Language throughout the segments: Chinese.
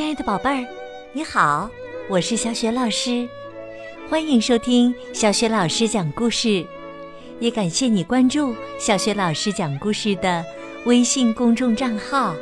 亲爱的宝贝儿，你好，我是小雪老师，欢迎收听小雪老师讲故事，也感谢你关注小雪老师讲故事的微信公众账号。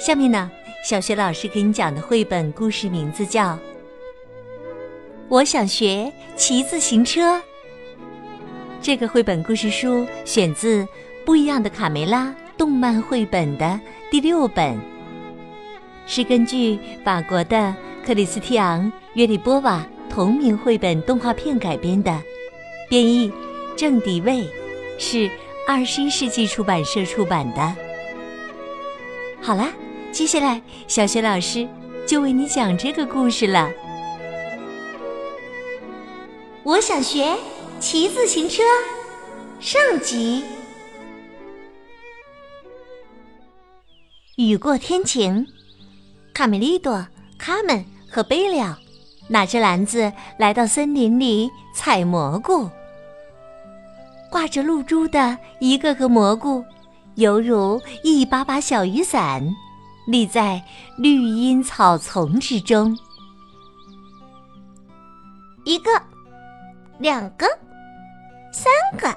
下面呢，小雪老师给你讲的绘本故事名字叫《我想学骑自行车》。这个绘本故事书选自《不一样的卡梅拉》动漫绘本的第六本，是根据法国的克里斯蒂昂·约里波瓦同名绘本动画片改编的，编译郑迪卫，是二十一世纪出版社出版的。好啦，接下来小学老师就为你讲这个故事了。我想学。骑自行车，上集。雨过天晴，卡梅利多、卡门和贝利奥拿着篮子来到森林里采蘑菇。挂着露珠的一个个蘑菇，犹如一把把小雨伞，立在绿荫草丛之中。一个，两个。三个，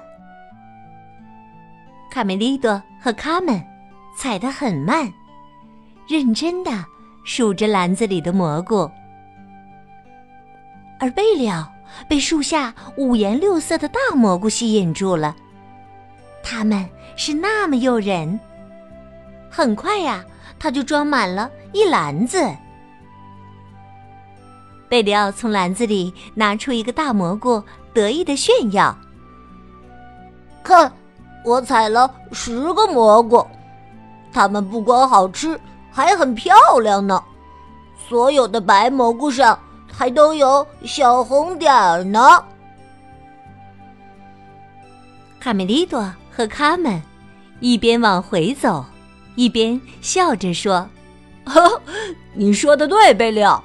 卡梅利多和卡门踩得很慢，认真的数着篮子里的蘑菇。而贝利奥被树下五颜六色的大蘑菇吸引住了，它们是那么诱人。很快呀，他就装满了一篮子。贝里奥从篮子里拿出一个大蘑菇，得意的炫耀。看，我采了十个蘑菇，它们不光好吃，还很漂亮呢。所有的白蘑菇上还都有小红点儿呢。卡梅利多和卡门一边往回走，一边笑着说：“呵，你说的对，贝利奥，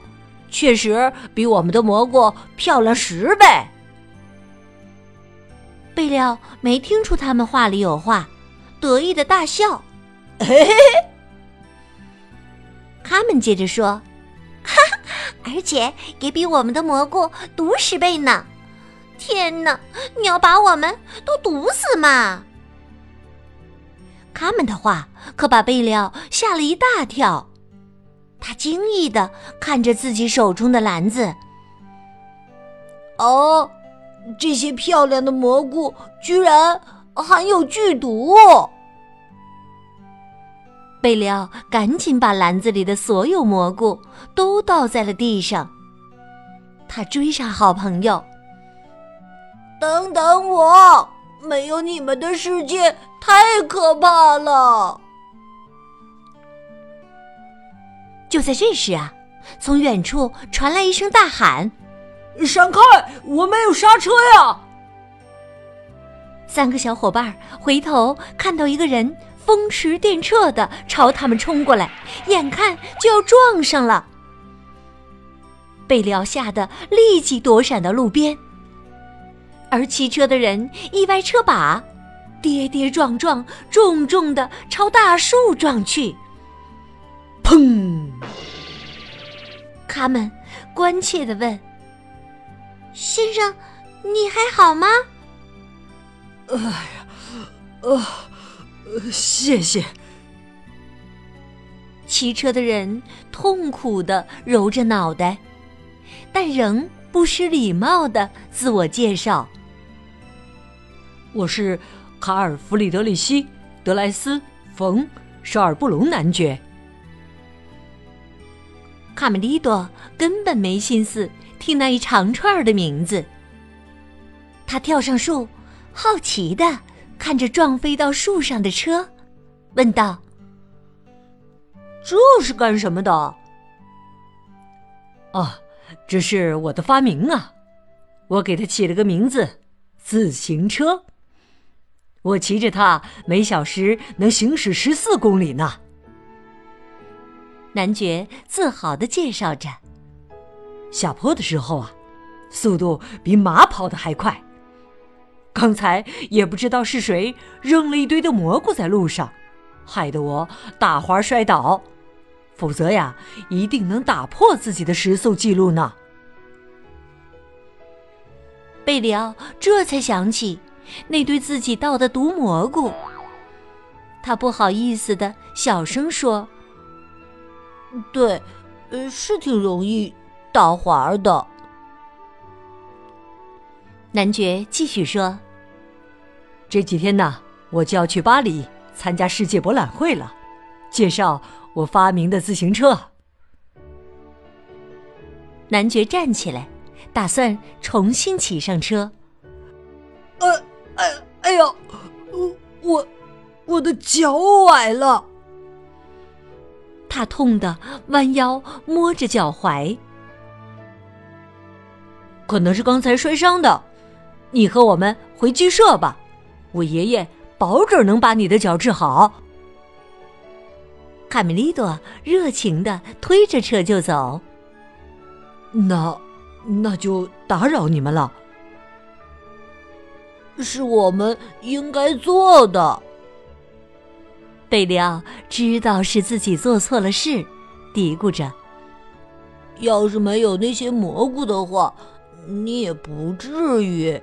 确实比我们的蘑菇漂亮十倍。”贝利奥没听出他们话里有话，得意的大笑。嘿嘿嘿，他们接着说：“哈哈，而且也比我们的蘑菇毒十倍呢！天哪，你要把我们都毒死吗？”他们的话可把贝利奥吓了一大跳，他惊异的看着自己手中的篮子。哦。这些漂亮的蘑菇居然含有剧毒！贝里奥赶紧把篮子里的所有蘑菇都倒在了地上。他追上好朋友：“等等我！没有你们的世界太可怕了！”就在这时啊，从远处传来一声大喊。闪开！我没有刹车呀！三个小伙伴回头看到一个人风驰电掣的朝他们冲过来，眼看就要撞上了。贝利奥吓得立即躲闪到路边，而骑车的人一歪车把，跌跌撞撞，重重的朝大树撞去。砰！卡门关切的问。先生，你还好吗？哎呀，呃，谢谢。骑车的人痛苦的揉着脑袋，但仍不失礼貌的自我介绍：“我是卡尔弗里德里希·德莱斯·冯·绍尔布隆男爵。”卡梅利多根本没心思。听那一长串的名字，他跳上树，好奇的看着撞飞到树上的车，问道：“这是干什么的？”“哦，这是我的发明啊！我给它起了个名字——自行车。我骑着它，每小时能行驶十四公里呢。”男爵自豪的介绍着。下坡的时候啊，速度比马跑的还快。刚才也不知道是谁扔了一堆的蘑菇在路上，害得我打滑摔倒。否则呀，一定能打破自己的时速记录呢。贝里奥这才想起那堆自己倒的毒蘑菇，他不好意思的小声说：“对，呃，是挺容易打滑的。”男爵继续说：“这几天呢，我就要去巴黎参加世界博览会了，介绍我发明的自行车。”男爵站起来。打算重新骑上车。呃，哎，哎呀，我，我的脚崴了。他痛得弯腰摸着脚踝。可能是刚才摔伤的。你和我们回鸡舍吧，我爷爷保准能把你的脚治好。卡梅利多热情的推着车就走。那。那就打扰你们了，是我们应该做的。贝里奥知道是自己做错了事，嘀咕着：“要是没有那些蘑菇的话，你也不至于。”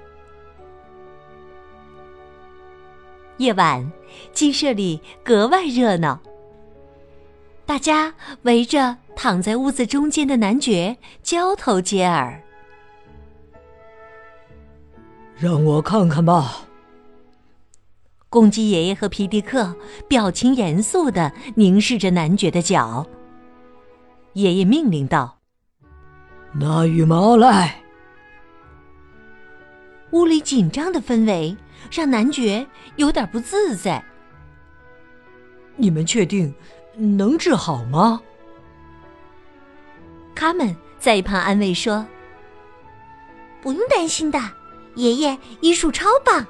夜晚，鸡舍里格外热闹，大家围着。躺在屋子中间的男爵交头接耳，让我看看吧。公鸡爷爷和皮迪克表情严肃的凝视着男爵的脚。爷爷命令道：“拿羽毛来。”屋里紧张的氛围让男爵有点不自在。你们确定能治好吗？他们在一旁安慰说：“不用担心的，爷爷医术超棒，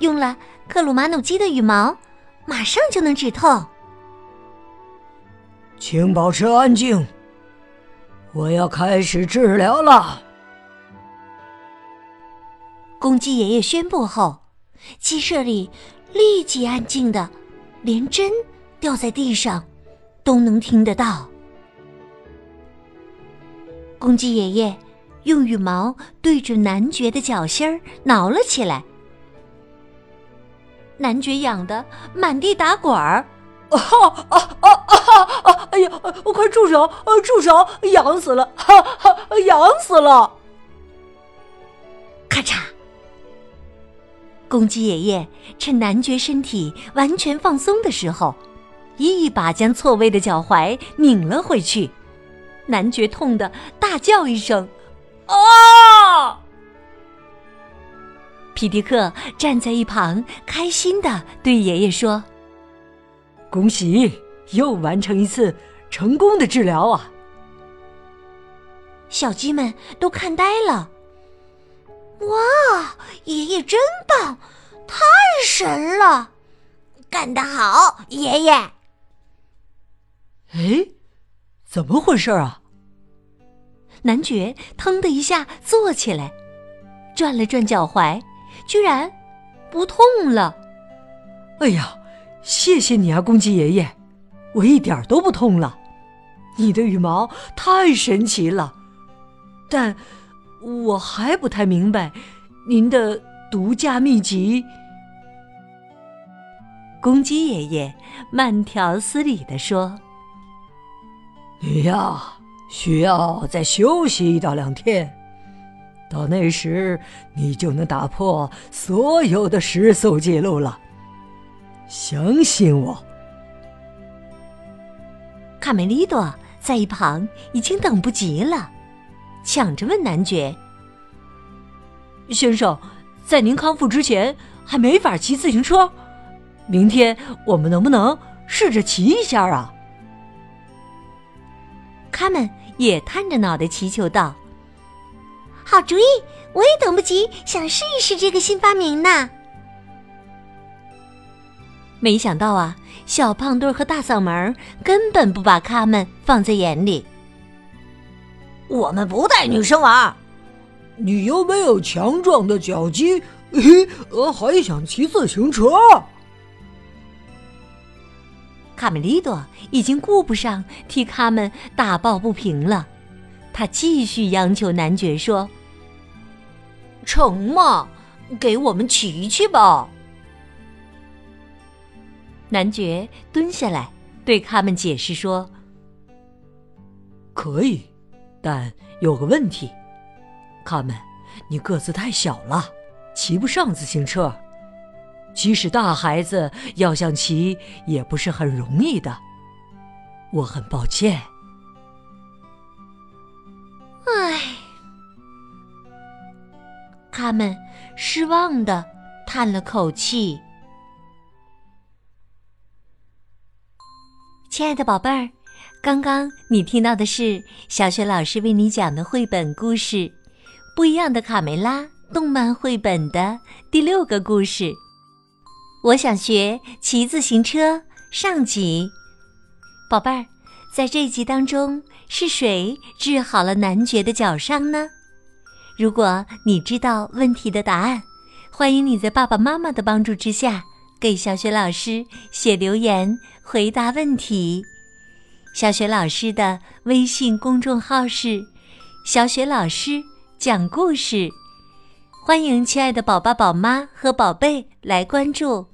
用了克鲁马努鸡的羽毛，马上就能止痛。”请保持安静，我要开始治疗了。公鸡爷爷宣布后，鸡舍里立即安静的，连针掉在地上都能听得到。公鸡爷爷用羽毛对准男爵的脚心儿挠了起来，男爵痒得满地打滚儿，啊啊啊啊啊！哎呀，快住手！啊住手！痒死了！哈哈，痒死了！公鸡爷爷趁男爵身体完全放松的时候，一把将错位的脚踝拧了回去。男爵痛得大叫一声：“啊！”皮迪克站在一旁，开心的对爷爷说：“恭喜，又完成一次成功的治疗啊！”小鸡们都看呆了。哇，爷爷真棒，太神了，干得好，爷爷！哎，怎么回事啊？男爵腾的一下坐起来，转了转脚踝，居然不痛了。哎呀，谢谢你啊，公鸡爷爷，我一点都不痛了。你的羽毛太神奇了，但我还不太明白您的独家秘籍。公鸡爷爷慢条斯理地说：“你呀。”需要再休息一到两天，到那时你就能打破所有的时速记录了。相信我。卡梅利多在一旁已经等不及了，抢着问男爵：“先生，在您康复之前还没法骑自行车，明天我们能不能试着骑一下啊？”他们也探着脑袋祈求道：“好主意！我也等不及，想试一试这个新发明呢。”没想到啊，小胖墩和大嗓门根本不把他们放在眼里。我们不带女生玩，你又没有强壮的脚肌，还想骑自行车？卡梅利多已经顾不上替他们打抱不平了，他继续央求男爵说：“成嘛，给我们骑骑吧。”男爵蹲下来对他们解释说：“可以，但有个问题，卡门，你个子太小了，骑不上自行车。”即使大孩子要想骑，也不是很容易的。我很抱歉。唉，他们失望的叹了口气。亲爱的宝贝儿，刚刚你听到的是小雪老师为你讲的绘本故事《不一样的卡梅拉》动漫绘本的第六个故事。我想学骑自行车。上集，宝贝儿，在这一集当中是谁治好了男爵的脚伤呢？如果你知道问题的答案，欢迎你在爸爸妈妈的帮助之下给小雪老师写留言回答问题。小雪老师的微信公众号是“小雪老师讲故事”，欢迎亲爱的宝爸宝妈和宝贝来关注。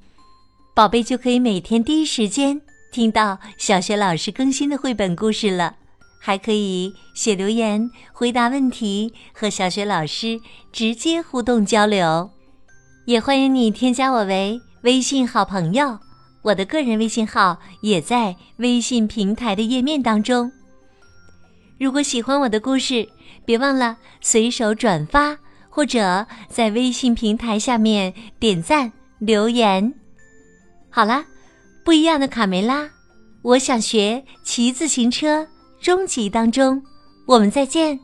宝贝就可以每天第一时间听到小雪老师更新的绘本故事了，还可以写留言回答问题，和小雪老师直接互动交流。也欢迎你添加我为微信好朋友，我的个人微信号也在微信平台的页面当中。如果喜欢我的故事，别忘了随手转发，或者在微信平台下面点赞留言。好啦，不一样的卡梅拉，我想学骑自行车。终极当中，我们再见。